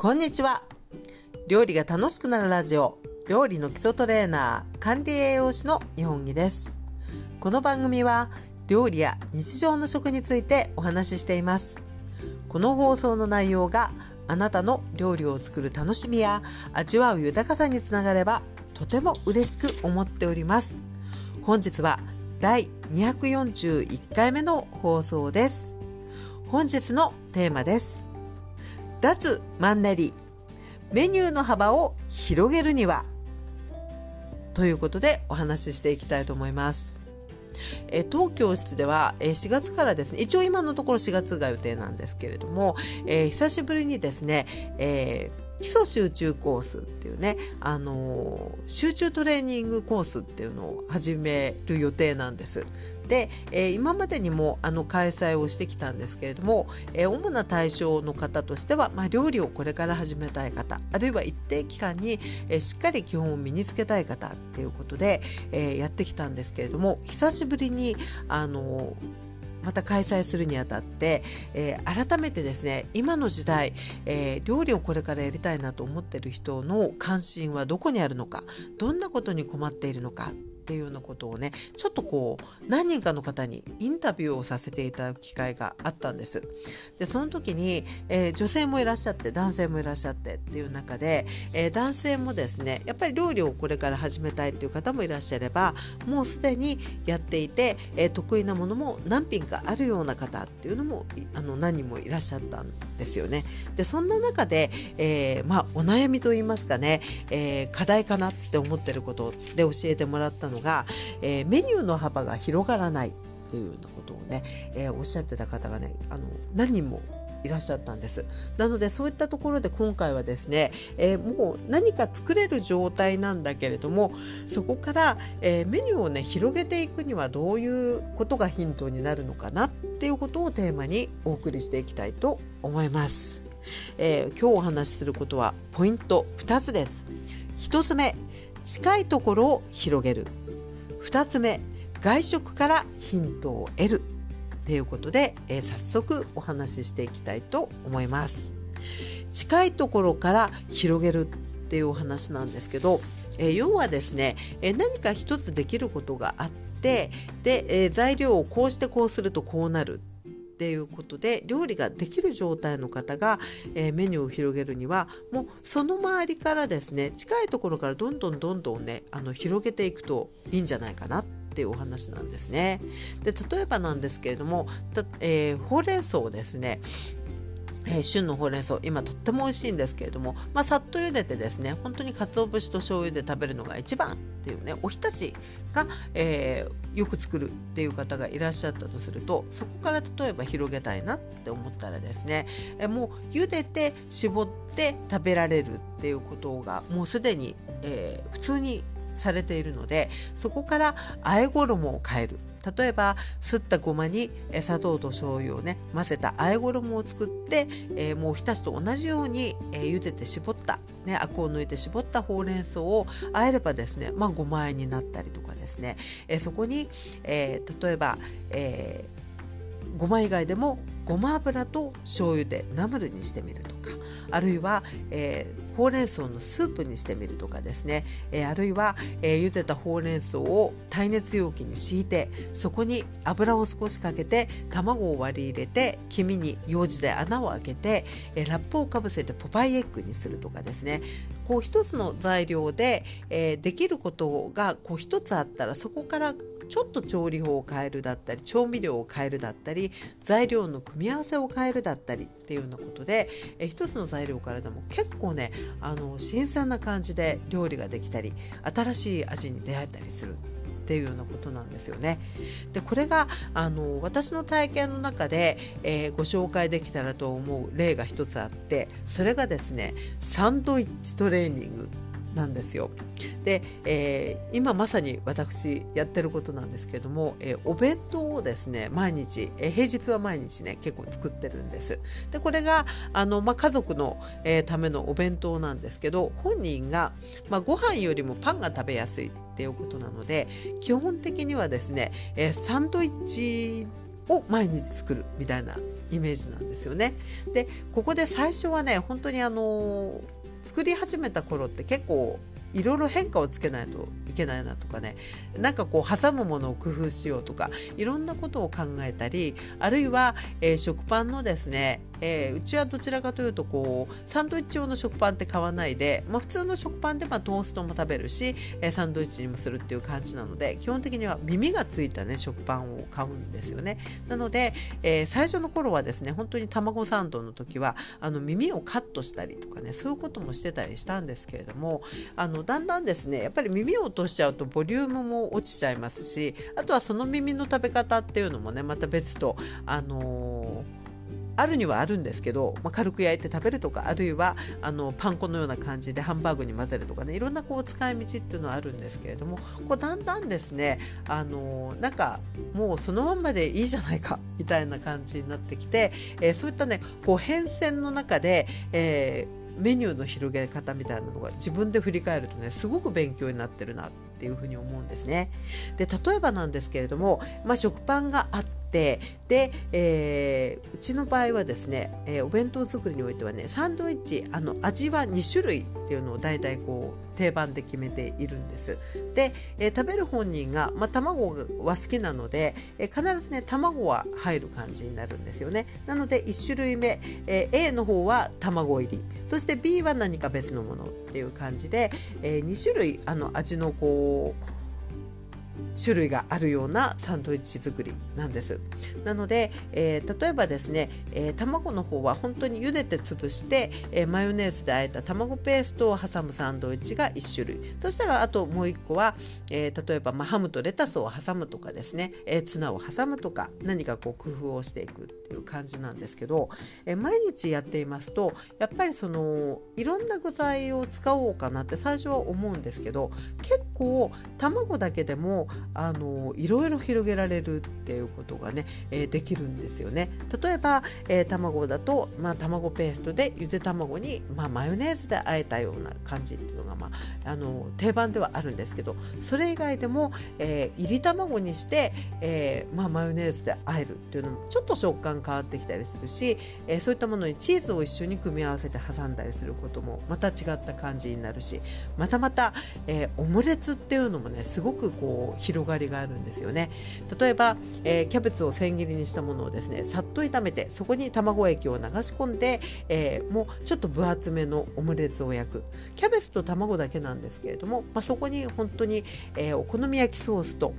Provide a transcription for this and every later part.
こんにちは。料理が楽しくなるラジオ料理の基礎トレーナー管理栄養士の日本木です。この番組は料理や日常の食についてお話ししています。この放送の内容があなたの料理を作る楽しみや味わう豊かさにつながればとても嬉しく思っております。本日は第241回目の放送です。本日のテーマです。脱マンネリ。メニューの幅を広げるには。ということでお話ししていきたいと思います。え当教室では、え4月からですね一応今のところ4月が予定なんですけれども、えー、久しぶりにですね、えー基礎集中コースっていうね、あの、集中トレーニングコースっていうのを始める予定なんです。で、えー、今までにもあの開催をしてきたんですけれども、えー、主な対象の方としては、まあ、料理をこれから始めたい方あるいは一定期間に、えー、しっかり基本を身につけたい方っていうことで、えやってきたんですけれども久しぶりにあのまた開催するにあたって、えー、改めてですね今の時代、えー、料理をこれからやりたいなと思ってる人の関心はどこにあるのかどんなことに困っているのかっていうようなことをねちょっとこう何人かの方にインタビューをさせていただく機会があったんです。でその時に、えー、女性もいらっしゃって男性もいらっしゃってっていう中で、えー、男性もですねやっぱり料理をこれから始めたいっていう方もいらっしゃればもうすでにやっていて、えー、得意なものも何品かあるような方っていうのもあの何人もいらっしゃったんですよね。でそんな中で、えまあ、お悩みといいますかね、え課題かなって思ってることで教えてもらったののが、えー、メニューの幅が広がらないっていうようなことをね、えー、おっしゃってた方がねあの何人もいらっしゃったんです。なのでそういったところで今回はですね、えー、もう何か作れる状態なんだけれどもそこから、えー、メニューをね広げていくにはどういうことがヒントになるのかなっていうことをテーマにお送りしていきたいと思います、えー、今日お話しすることはポイント2つです。1つ目近いところを広げる。2つ目外食からヒントを得る。ということで、えー、早速お話ししていきたいと思います。近いところから広げるっていうお話なんですけど、えー、要はですね、えー、何か一つできることがあってで、え材料をこうしてこうするとこうなる。っていうことで料理ができる状態の方が、えー、メニューを広げるにはもうその周りからですね近いところからどんどんどんどんねあの広げていくといいんじゃないかなっていうお話なんですね。で例えばなんですけれども、えー、ほうれん草をですねえー、旬のほうれん草今とっても美味しいんですけれども、まあ、さっと茹でてですね本当に鰹節と醤油で食べるのが一番っていうねおひたちが、えー、よく作るっていう方がいらっしゃったとするとそこから例えば広げたいなって思ったらですね、えー、もう茹でて絞って食べられるっていうことがもうすでに、え、普通にされているのでそこから和え衣を変える。例えばすったごまに砂糖と醤油をね混ぜたあえ衣を作って、えー、もうひたしと同じように、えー、茹でて絞った、ね、アクを抜いて絞ったほうれん草をあえればですね、まあ、ごまあえになったりとかですね、えー、そこに、えー、例えば、えー、ごま以外でもごま油と醤油でナムルにしてみるとかあるいは、えー、ほうれん草のスープにしてみるとかですね、えー、あるいは、えー、茹でたほうれん草を耐熱容器に敷いてそこに油を少しかけて卵を割り入れて黄身にようじで穴を開けて、え、ラップをかぶせてポパイエッグにするとかですね。こう一つの材料で、え、できることがこう一つあったらそこからちょっと調理法を変えるだったり調味料を変えるだったり材料の組み合わせを変えるだったりっていうようなことでえ一つの材料からでも結構ねあの新鮮な感じで料理ができたり新しい味に出会えたりするっていうようなことなんですよね。でこれがあの私の体験の中で、えー、ご紹介できたらと思う例が一つあってそれがですねサンドイッチトレーニングなんですよ。で、えー、今まさに私やってることなんですけども、えー、お弁当をですね毎日、えー、平日は毎日ね結構作ってるんです。でこれがあの、ま、家族の、えためのお弁当なんですけど本人が、まあ、ご飯よりもパンが食べやすいっていうことなので基本的にはですね、えサンドイッチを毎日作るみたいなイメージなんですよね。でここで最初はね本当にあの作り始めた頃って結構いろいろ変化をつけないといけないなとかね。なんかこう挟むものを工夫しようとかいろんなことを考えたりあるいは、えー、食パンのですねえー、うちはどちらかというとこうサンドイッチ用の食パンって買わないで、まあ、普通の食パンでまあトーストも食べるし、えー、サンドイッチにもするっていう感じなので基本的には耳がついたね食パンを買うんですよね。なので、えー、最初の頃はですね本当に卵サンドの時はあの耳をカットしたりとかねそういうこともしてたりしたんですけれどもあのだんだんですねやっぱり耳を落としちゃうとボリュームも落ちちゃいますしあとはその耳の食べ方っていうのもねまた別とあのーあるにはあるんですけど、まあ、軽く焼いて食べるとかあるいはあのパン粉のような感じでハンバーグに混ぜるとかねいろんなこう使い道っていうのはあるんですけれどもこうだんだんですねあのなんかもうそのまんまでいいじゃないかみたいな感じになってきて、えー、そういったねこう変遷の中で、えー、メニューの広げ方みたいなのが自分で振り返るとねすごく勉強になってるなっていうふうに思うんですね。で例えばなんですけれども、まあ、食パンがあってってで、えー、うちの場合はですね、えー、お弁当作りにおいてはねサンドイッチあの味は2種類っていうのを大体こう定番で決めているんです。で、えー、食べる本人が、まあ、卵は好きなので、え必ずね卵は入る感じになるんですよね。なので1種類目、え A の方は卵入りそして B は何か別のものっていう感じで、え2種類あの味のこう種類があるようなサンドイッチ作りなんです。なので、えー、例えばですね、えー、卵の方は本当に茹でて潰して、えー、マヨネーズであえた卵ペーストを挟むサンドイッチが1種類。そしたらあともう1個は、え例えば、まあ、ハムとレタスを挟むとかですね、えツナを挟むとか何かこう工夫をしていくっていう感じなんですけど、え毎日やっていますとやっぱりそのいろんな具材を使おうかなって最初は思うんですけど結構卵だけでもあのいろいろ広げられるっていうことがね、えー、できるんですよね。例えば、えー、卵だと、まあ、卵ペーストでゆで卵に、まあ、マヨネーズで和えたような感じっていうのが、まあ、あの定番ではあるんですけどそれ以外でも、えー、入り卵にして、えーまあ、マヨネーズで和えるっていうのもちょっと食感変わってきたりするし、えー、そういったものにチーズを一緒に組み合わせて挟んだりすることもまた違った感じになるしまたまた、えー、オムレツっていうのもねすごくこう広がりがあるんですよね。例えば、えー、キャベツを千切りにしたものをですねさっと炒めてそこに卵液を流し込んで、えー、もうちょっと分厚めのオムレツを焼く。キャベツと卵だけなんですけれども、まあ、そこに本当に、えー、お好み焼きソースと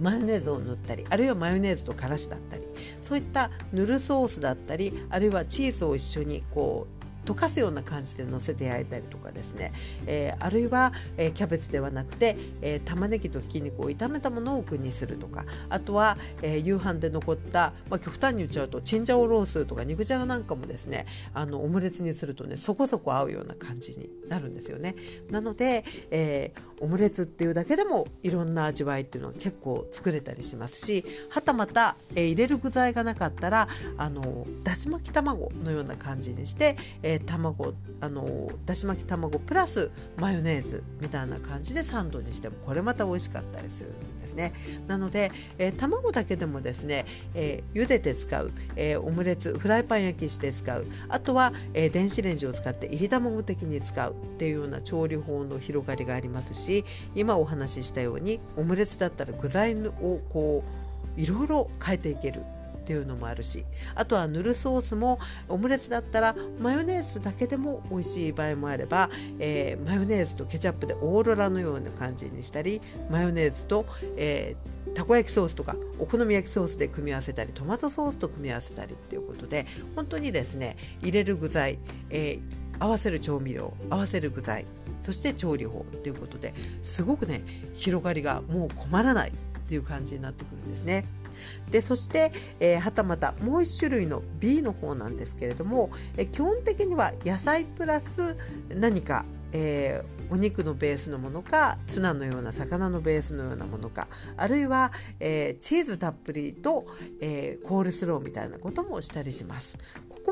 マヨネーズを塗ったりあるいはマヨネーズとからしだったりそういった塗るソースだったりあるいはチーズを一緒にこう溶かすような感じで乗せて焼いたりとかですね、えー、あるいは、えー、キャベツではなくて、えー、玉ねぎとひき肉を炒めたものを具にするとかあとは、え夕飯で残った、まあ、極端に言っちゃうとチンジャオロースとか肉じゃがなんかもですねあのオムレツにするとねそこそこ合うような感じになるんですよね。なので、えオムレツっていうだけでもいろんな味わいっていうのは結構作れたりしますしはたまた、え入れる具材がなかったらあのだし巻き卵のような感じにして、え卵あのだし巻き卵プラスマヨネーズみたいな感じでサンドにしてもこれまた美味しかったりするんですね。なので、えー、卵だけでもですね、えー、茹でて使う、えー、オムレツフライパン焼きして使うあとは、えー、電子レンジを使って入り卵的に使うっていうような調理法の広がりがありますし今お話ししたようにオムレツだったら具材をこういろいろ変えていけるっていうのもあるしあとは塗るソースもオムレツだったらマヨネーズだけでも美味しい場合もあれば、えー、マヨネーズとケチャップでオーロラのような感じにしたりマヨネーズと、えー、たこ焼きソースとかお好み焼きソースで組み合わせたりトマトソースと組み合わせたりっていうことで本当にですね入れる具材、えー、合わせる調味料合わせる具材そして調理法ということですごくね広がりがもう困らないっていう感じになってくるんですね。でそして、えー、はたまたもう1種類の B の方なんですけれども、えー、基本的には野菜プラス何か、えーお肉のベースのものかツナのような魚のベースのようなものかあるいは、え、チーズたっぷりと、え、コールスローみたいなこともしたりします。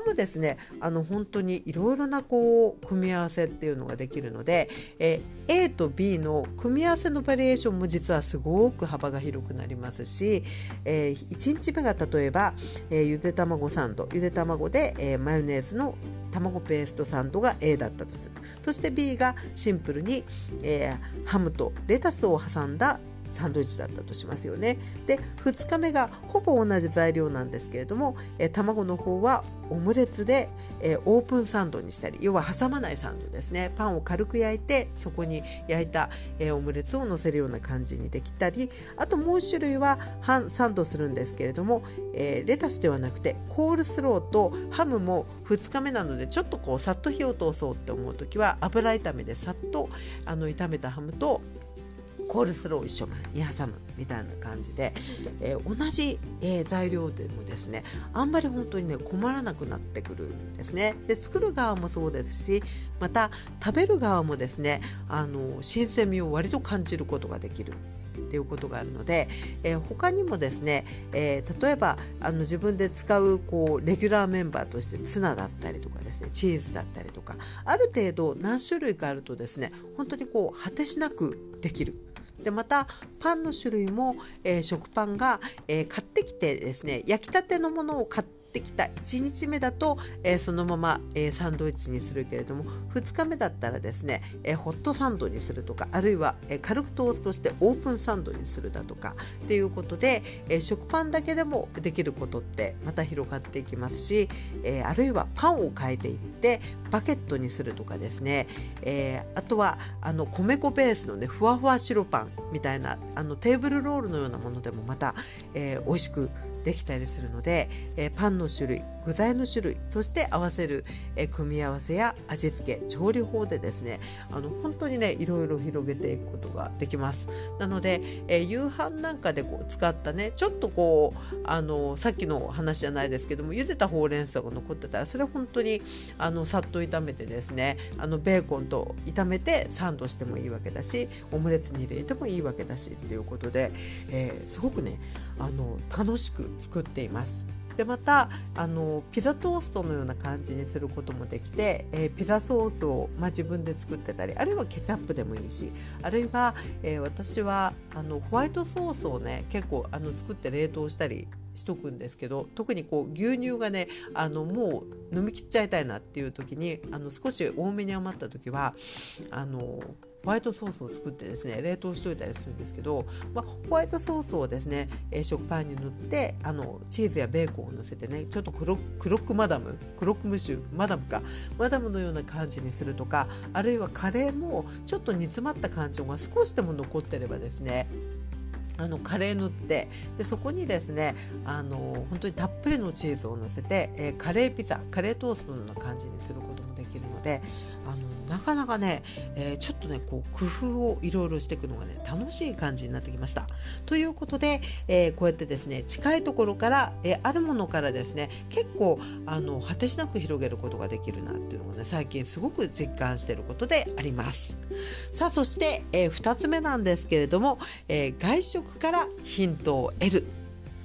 もですねあの本当にいろいろなこう組み合わせっていうのができるので、え、A と B の組み合わせのバリエーションも実はすごく幅が広くなりますし、えー、1日目が例えば、えー、ゆで卵サンドゆで卵で、えー、マヨネーズの卵ペーストサンドが A だったとする。そして B がシンプルに、え、ハムとレタスを挟んだサンドイッチだったとしますよね。で2日目がほぼ同じ材料なんですけれども、え、卵の方はオムレツで、え、オープンサンドにしたり要は挟まないサンドですねパンを軽く焼いてそこに焼いた、え、オムレツを乗せるような感じにできたりあともう1種類は半サンドするんですけれども、えー、レタスではなくてコールスローとハムも2日目なのでちょっとこうさっと火を通そうって思う時は油炒めでさっとあの炒めたハムとコールスロー一緒に挟むみたいな感じで、えー、同じ、えー、材料でもですねあんまり本当にね困らなくなってくるんですね。で作る側もそうですしまた食べる側もですねあの新鮮味を割と感じることができるっていうことがあるので、えー、他にもですね、えー、例えばあの自分で使うこうレギュラーメンバーとしてツナだったりとかですねチーズだったりとかある程度何種類かあるとですね本当にこう果てしなくできる。でまたパンの種類も、えー、食パンが、えー、買ってきてですね焼きたてのものを買ってってきた。1日目だと、えー、そのまま、えー、サンドイッチにするけれども2日目だったらですね、えー、ホットサンドにするとかあるいは、え軽くトーストしてオープンサンドにするだとかっていうことで、え食パンだけでもできることってまた広がっていきますし、えあるいはパンを変えていってバケットにするとかですね、えあとはあの米粉ベースのねふわふわ白パンみたいなあのテーブルロールのようなものでもまた、え美味しくできたりするので、えパンの種類具材の種類そして合わせる、え組み合わせや味付け調理法でですねあの本当にねいろいろ広げていくことができますなので、え夕飯なんかでこう使ったねちょっとこうあのさっきの話じゃないですけども茹でたほうれん草が残ってたらそれ本当にあのさっと炒めてですねあのベーコンと炒めてサンドしてもいいわけだしオムレツに入れてもいいわけだしっていうことで、えー、すごくねあの楽しく作っています。でまたあのピザトーストのような感じにすることもできて、えー、ピザソースを、まあ、自分で作ってたりあるいはケチャップでもいいしあるいは、えー、私はあのホワイトソースをね結構あの作って冷凍したりしとくんですけど特にこう牛乳がねあのもう飲み切っちゃいたいなっていう時にあの少し多めに余った時はあのホワイトソースを作ってですね冷凍しといたりするんですけど、まあ、ホワイトソースをですね、え、食パンに塗ってあのチーズやベーコンを乗せてねちょっとクロクロックマダムクロックムシュマダムかマダムのような感じにするとかあるいはカレーもちょっと煮詰まった感情が少しでも残ってればですねあのカレー塗ってでそこにですねあの本当にたっぷりのチーズをのせて、えー、カレーピザカレートーストのような感じにすることもできるのであのなかなかね、えー、ちょっとねこう工夫をいろいろしていくのがね楽しい感じになってきました。ということで、えー、こうやってですね近いところから、えー、あるものからですね結構あの果てしなく広げることができるなっていうのがね最近すごく実感していることであります。さあそして、えー、2つ目なんですけれども、えー、外食からヒントを得る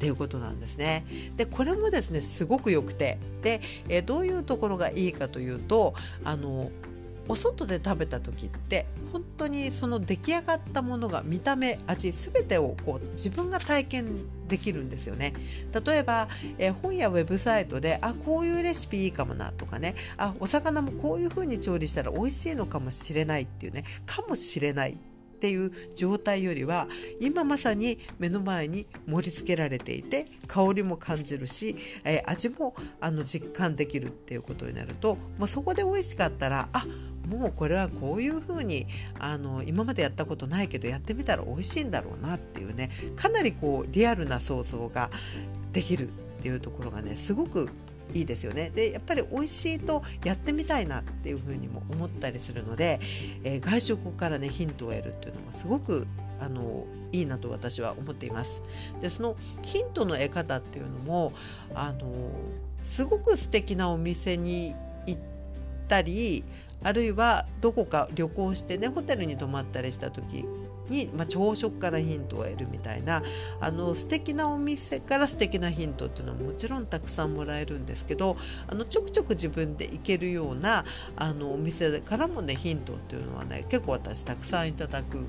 っていうことなんですね。でこれもですねすごく良くてで、えー、どういうところがいいかというとあのお外で食べた時って本当にその出来上がったものが見た目味全てをこう自分が体験できるんですよね。例えば、え、本やウェブサイトであこういうレシピいいかもなとかね。あお魚もこういう風に調理したら美味しいのかもしれないっていうね。かもしれないっていう状態よりは今まさに目の前に盛り付けられていて香りも感じるし、えー、味もあの実感できるっていうことになると、まあ、そこで美味しかったらあもうこれはこういうふうにあの今までやったことないけどやってみたら美味しいんだろうなっていうねかなりこうリアルな想像ができるっていうところがねすごくいいですよねでやっぱり美味しいとやってみたいなっていうふうにも思ったりするので、えー、外食からねヒントを得るっていうのがすごくあのいいなと私は思っています。でそのヒントの得方っていうのもあのすごく素敵なお店に行ったりあるいはどこか旅行してねホテルに泊まったりした時に、まあ、朝食からヒントを得るみたいなあの素敵なお店から素敵なヒントっていうのはもちろんたくさんもらえるんですけどあのちょくちょく自分で行けるようなあのお店からもねヒントっていうのはね結構私たくさんいただくん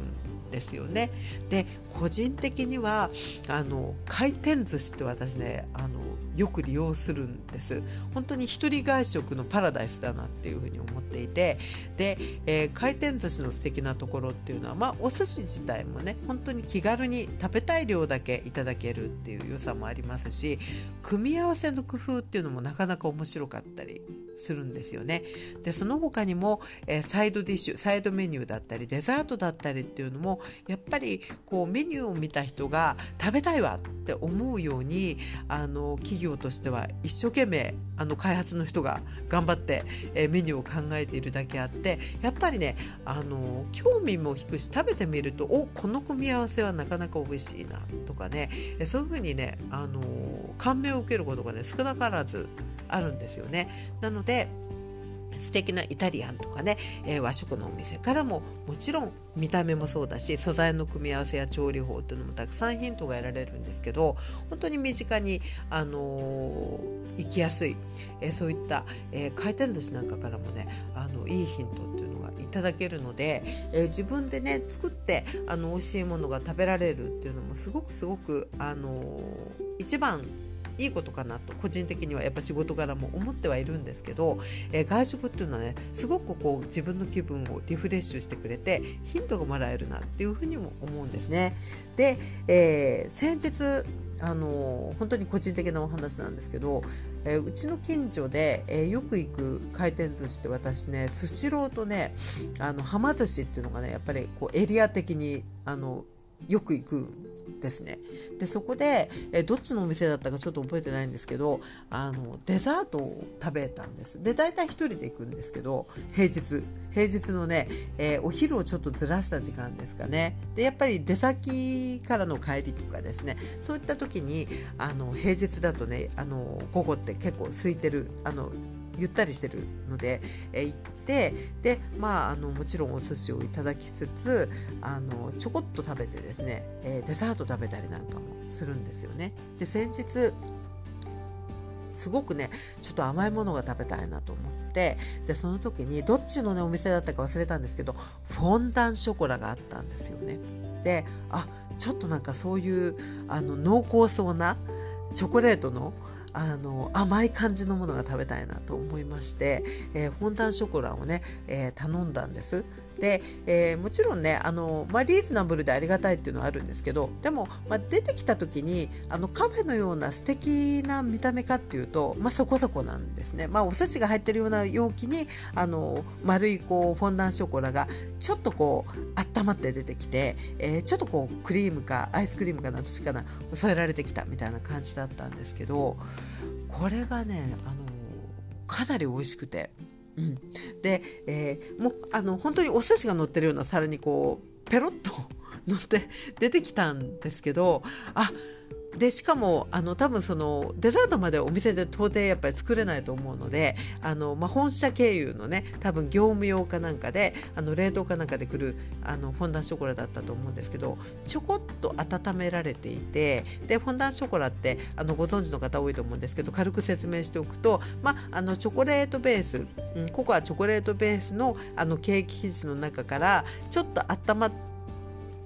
ですよね。で個人的にはあの回転寿司って私ねあのよく利用するんです本当に一人外食のパラダイスだなっていうふうに思っていてで、えー、回転寿司の素敵なところっていうのは、まあ、お寿司自体もね本当に気軽に食べたい量だけいただけるっていう良さもありますし組み合わせの工夫っていうのもなかなか面白かったりするんですよね。でその他にも、えー、サイドディッシュサイドメニューだったりデザートだったりっていうのもやっぱりこうメニューを見た人が食べたいわって思うようにあの企業としては一生懸命あの開発の人が頑張って、え、メニューを考えているだけあってやっぱりねあの興味も引くし食べてみるとおこの組み合わせはなかなか美味しいなとかねそういうふうにねあの感銘を受けることがね少なからずあるんですよね。なので素敵なイタリアンとかね、えー、和食のお店からももちろん見た目もそうだし素材の組み合わせや調理法っていうのもたくさんヒントが得られるんですけど本当に身近に、あのー、行きやすい、えー、そういった、えー、回転寿司なんかからもねあのいいヒントっていうのがいただけるので、え自分でね作ってあの美味しいものが食べられるっていうのもすごくすごく、あの一番いいことかなと個人的にはやっぱ仕事柄も思ってはいるんですけど、えー、外食っていうのはねすごくこう自分の気分をリフレッシュしてくれてヒントがもらえるなっていうふうにも思うんですね。で、えー、先日あの本当に個人的なお話なんですけど、えー、うちの近所で、えー、よく行く回転寿司って私ねスシローとねあのはま寿司っていうのがねやっぱりこうエリア的にあのよく行くですね。でそこでえどっちのお店だったかちょっと覚えてないんですけどあのデザートを食べたんです。で大体1人で行くんですけど平日。平日のね、えー、お昼をちょっとずらした時間ですかね。でやっぱり出先からの帰りとかですね。そういった時にあの平日だとねあの午後って結構空いてるあのゆったりしてるので、え行ってでまああのもちろんお寿司をいただきつつあのちょこっと食べてですね、えデザート食べたりなんかもするんですよね。で先日すごくねちょっと甘いものが食べたいなと思ってでその時にどっちの、ね、お店だったか忘れたんですけどフォンダンショコラがあったんですよね。であちょっとなんかそういうあの濃厚そうなチョコレートのあの甘い感じのものが食べたいなと思いまして、えー、フォンダンショコラをね、えー、頼んだんです。で、えー、もちろんねあの、まあ、リーズナブルでありがたいっていうのはあるんですけどでも、まあ、出てきた時にあのカフェのような素敵な見た目かっていうと、まあ、そこそこなんですね、まあ、お寿司が入ってるような容器にあの丸いこうフォンダンショコラがちょっとこう温まって出てきて、えー、ちょっとこうクリームかアイスクリームかなどっちかな添えられてきたみたいな感じだったんですけどこれがねあのかなり美味しくて。うん、で、えー、もうあの本当にお寿司が乗ってるような皿にこうペロッと乗って出てきたんですけどあでしかもあの多分そのデザートまでお店で到底やっぱり作れないと思うのであの、まあ、本社経由のね多分業務用かなんかであの冷凍かなんかで来るあのフォンダンショコラだったと思うんですけどちょこっと温められていてでフォンダンショコラってあのご存知の方多いと思うんですけど軽く説明しておくと、まあ、あのチョコレートベース、うん、ココアチョコレートベースのあのケーキ生地の中からちょっと温まって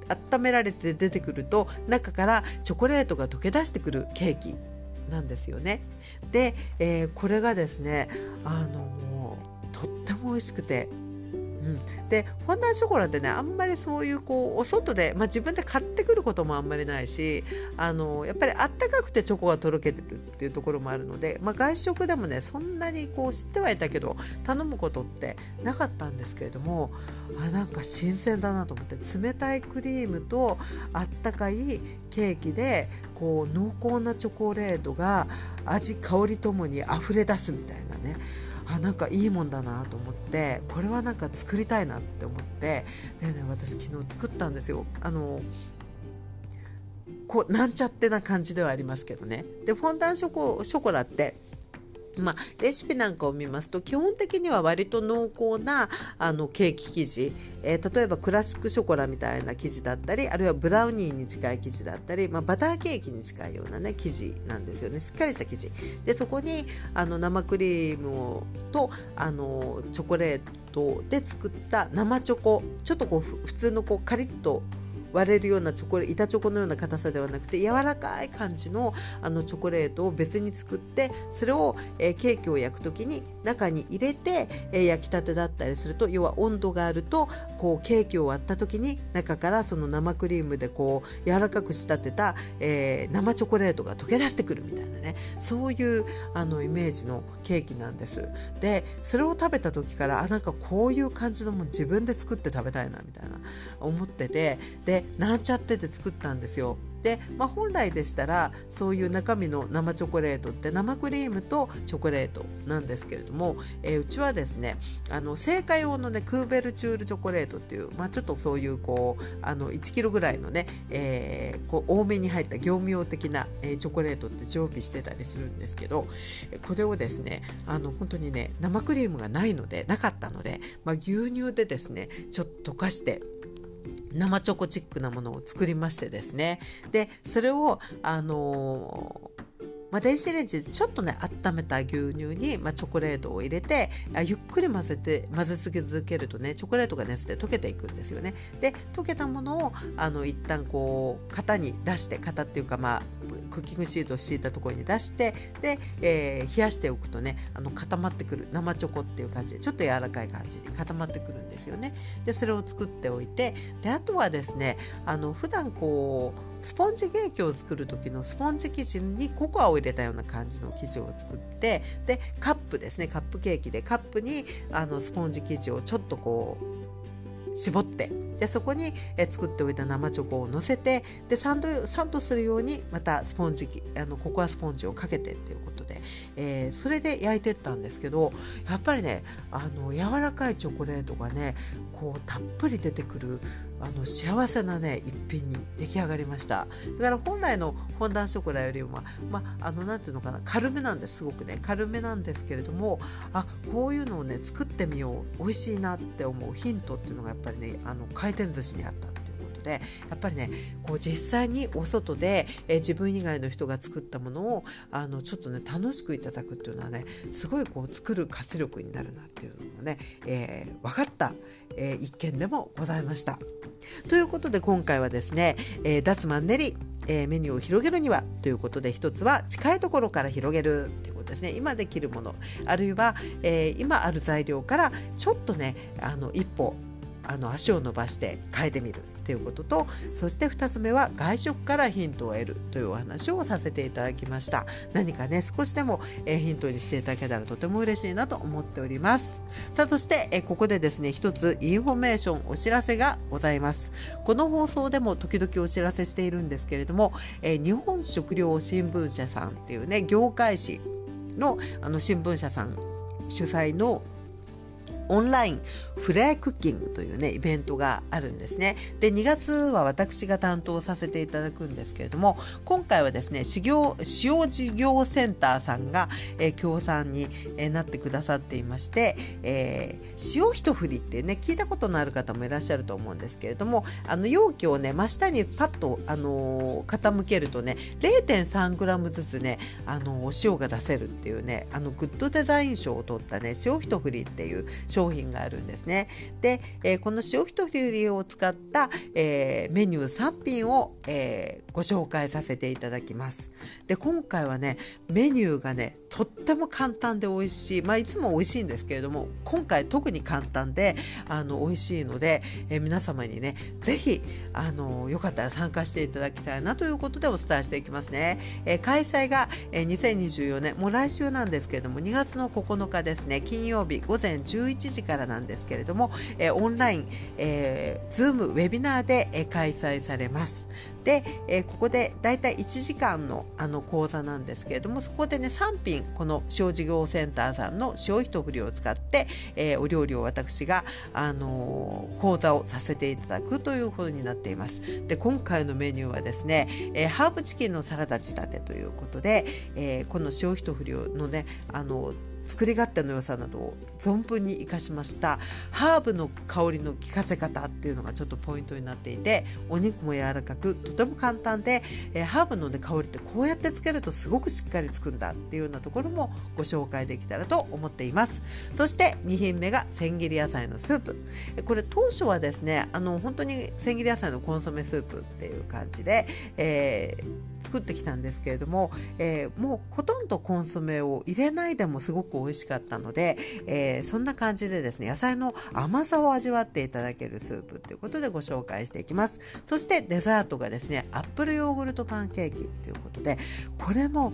温められて出てくると中からチョコレートが溶け出してくるケーキなんですよね。で、えー、これがですねあのとっても美味しくてうん、でフォンダンショコラってねあんまりそういうこうお外で、まあ、自分で買ってくることもあんまりないしあのやっぱりあったかくてチョコがとろけてるっていうところもあるので、まあ、外食でもねそんなにこう知ってはいたけど頼むことってなかったんですけれどもあなんか新鮮だなと思って冷たいクリームとあったかいケーキでこう濃厚なチョコレートが味香りともに溢れ出すみたいなね。あなんかいいもんだなと思ってこれはなんか作りたいなって思ってでね私昨日作ったんですよ。あのこうなんちゃってな感じではありますけどね。でフォンダンショコショコラってまあ、レシピなんかを見ますと基本的には割と濃厚なあのケーキ生地、えー、例えばクラシックショコラみたいな生地だったりあるいはブラウニーに近い生地だったり、まあ、バターケーキに近いような、ね、生地なんですよね。しっかりした生地。でそこにあの生クリームとあのチョコレートで作った生チョコ。ちょっとこう普通のこうカリッと割れるようなチョコレート板チョコのような硬さではなくて柔らかい感じのあのチョコレートを別に作ってそれを、えー、ケーキを焼く時に中に入れて、えー、焼きたてだったりすると要は温度があるとこうケーキを割った時に中からその生クリームでこう柔らかく仕立てた、えー、生チョコレートが溶け出してくるみたいなねそういうあのイメージのケーキなんです。でそれを食べた時からあなんかこういう感じのも自分で作って食べたいなみたいな思っててでなんちゃってで作ったんですよ。で、まあ、本来でしたらそういう中身の生チョコレートって生クリームとチョコレートなんですけれども、えー、うちはですねあの製菓用のねクーベルチュールチョコレートっていう、まあ、ちょっとそういうこうあの1キロぐらいのね、えー、こう多めに入った業務用的な、え、チョコレートって常備してたりするんですけどこれをですねあの本当にね生クリームがないのでなかったので、まあ、牛乳でですねちょっと溶かして生チョコチックなものを作りましてですね。でそれをあのまあ、電子レンジでちょっとね温めた牛乳に、まあ、チョコレートを入れてゆっくり混ぜて混ぜ続けるとねチョコレートが熱で溶けていくんですよね。で溶けたものをあの一旦こう型に出して型っていうかまあクッキングシートを敷いたところに出してで、えー、冷やしておくとねあの固まってくる生チョコっていう感じでちょっと柔らかい感じで固まってくるんですよね。でそれを作っておいてであとはですねあの普段こうスポンジケーキを作る時のスポンジ生地にココアを入れたような感じの生地を作ってでカップですね。カップケーキでカップにあのスポンジ生地をちょっとこう絞ってでそこに作っておいた生チョコをのせてでサンドサンドするようにまたスポンジあのココアスポンジをかけてっていうことで、えー、それで焼いてったんですけどやっぱりねあの柔らかいチョコレートがねこうたっぷり出てくるあの幸せなね一品に出来上がりました。だから本来のフォンダンショコラよりもまあのなんていうのかな軽めなんですすごくね。軽めなんですけれどもあこういうのをね作ってみよう。美味しいなって思うヒントっていうのがやっぱりねあの回転寿司にあったでやっぱりねこう実際にお外で、え自分以外の人が作ったものをあのちょっとね楽しくいただくっていうのはねすごいこう作る活力になるなっていうのがね、えー、分かった、えー、一件でもございました。ということで今回はですね、えー、ダスマンネリ、えー、メニューを広げるにはということで一つは近いところから広げるということですね今できるものあるいは、えー、今ある材料からちょっとねあの一歩あの足を伸ばして変えてみるということとそして2つ目は外食からヒントを得るというお話をさせていただきました。何かね少しでも、えヒントにしていただけたらとても嬉しいなと思っております。さあそして、えここでですね一つインフォメーションお知らせがございます。この放送でも時々お知らせしているんですけれども、え日本食糧新聞社さんっていうね業界誌のあの新聞社さん主催のオンラインフレアクッキングというねイベントがあるんですね。で2月は私が担当させていただくんですけれども今回はですね使用使用事業センターさんが、えー、協賛に、えー、なってくださっていまして、えー、塩一振りってね聞いたことのある方もいらっしゃると思うんですけれどもあの容器をね真下にパッと、あのー、傾けるとね 0.3g ずつね、あのお塩が出せるっていうねあのグッドデザイン賞を取ったね塩一振りっていう商品があるんですね。で、えー、この塩一振りを使った、えー、メニュー3品を、えー、ご紹介させていただきます。で今回はねメニューがねとっても簡単で美味しい、まあ、いつも美味しいんですけれども今回特に簡単であの美味しいので、え、皆様にねぜひあのよかったら参加していただきたいなということでお伝えしていきますね。え、開催が、え、2024年もう来週なんですけれども2月の9日ですね金曜日午前11時からなんですけれども、え、オンライン、えー、ズームウェビナーで、開催されます。で、えー、ここでだいたい1時間のあの講座なんですけれどもそこでね3品この塩事業センターさんの塩一振りを使って、えー、お料理を私が、あのー、講座をさせていただくということになっています。で今回のメニューはですね、えー、ハーブチキンのサラダ仕立てということで、えー、この塩一振りのねあの作り勝手の良さなどを存分に生かしました。ハーブの香りの効かせ方っていうのがちょっとポイントになっていてお肉も柔らかくとても簡単で、え、ハーブの、ね、香りってこうやってつけるとすごくしっかりつくんだっていうようなところもご紹介できたらと思っています。そして2品目が千切り野菜のスープ。これ当初はですねあの本当に千切り野菜のコンソメスープっていう感じで、えー、作ってきたんですけれども、えー、もうほとんどコンソメを入れないでもすごく美味しかったので、えー、そんな感じでですね野菜の甘さを味わっていただけるスープということでご紹介していきます。そしてデザートがですねアップルヨーグルトパンケーキということでこれも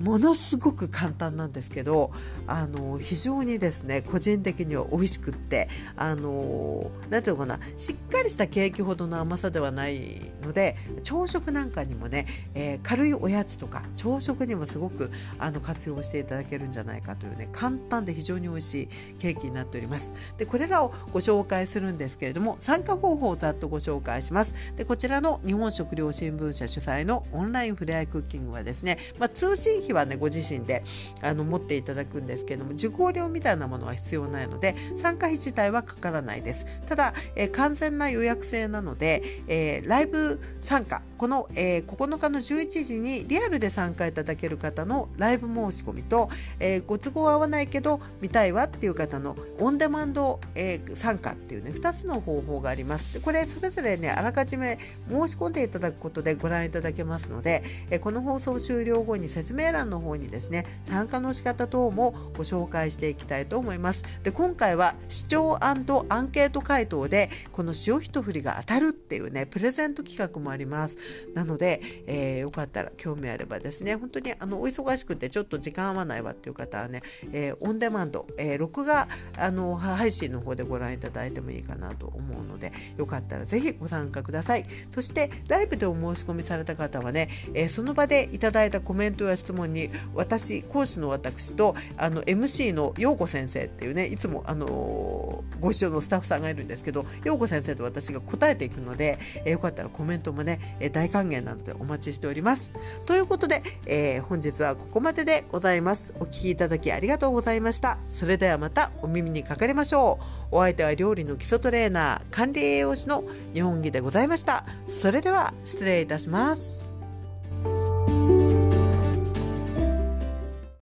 ものすごく簡単なんですけどあの非常にですね個人的には美味しくってあのなんていうのかなしっかりしたケーキほどの甘さではないので朝食なんかにもね、えー、軽いおやつとか朝食にもすごくあの活用していただけるんじゃないかというね簡単で非常に美味しいケーキになっております。でこれらをご紹介するんですけれども参加方法をざっとご紹介します。でこちらの日本食料新聞社主催のオンラインフレアクッキングはですね、まあ、通信費はねご自身であの持っていただくんですですけれども受講料みたいなものは必要ないので参加費自体はかからないです。ただ、えー、完全な予約制なので、えー、ライブ参加この、えー、9日の11時にリアルで参加いただける方のライブ申し込みと、えー、ご都合合わないけど見たいわっていう方のオンデマンド、えー、参加っていうね2つの方法があります。でこれそれぞれねあらかじめ申し込んでいただくことでご覧いただけますので、えー、この放送終了後に説明欄の方にですね参加の仕方等もご紹介していきたいと思います。で今回は視聴アンケート回答でこの塩一振りが当たるっていうねプレゼント企画もあります。なので、えー、よかったら興味あればですね本当にあのお忙しくてちょっと時間合わないわっていう方はね、えー、オンデマンド、えー、録画あの配信の方でご覧いただいてもいいかなと思うのでよかったらぜひご参加ください。そしてライブでお申し込みされた方はね、え、その場でいただいたコメントや質問に私講師の私とあの MC の陽子先生っていうねいつもあのご一緒のスタッフさんがいるんですけど陽子先生と私が答えていくので、えー、よかったらコメントもねえ大歓迎なのでお待ちしております。ということで、えー、本日はここまででございます。お聴きいただきありがとうございました。それではまたお耳にかかりましょう。お相手は料理の基礎トレーナー、管理栄養士の日本木でございました。それでは失礼いたします。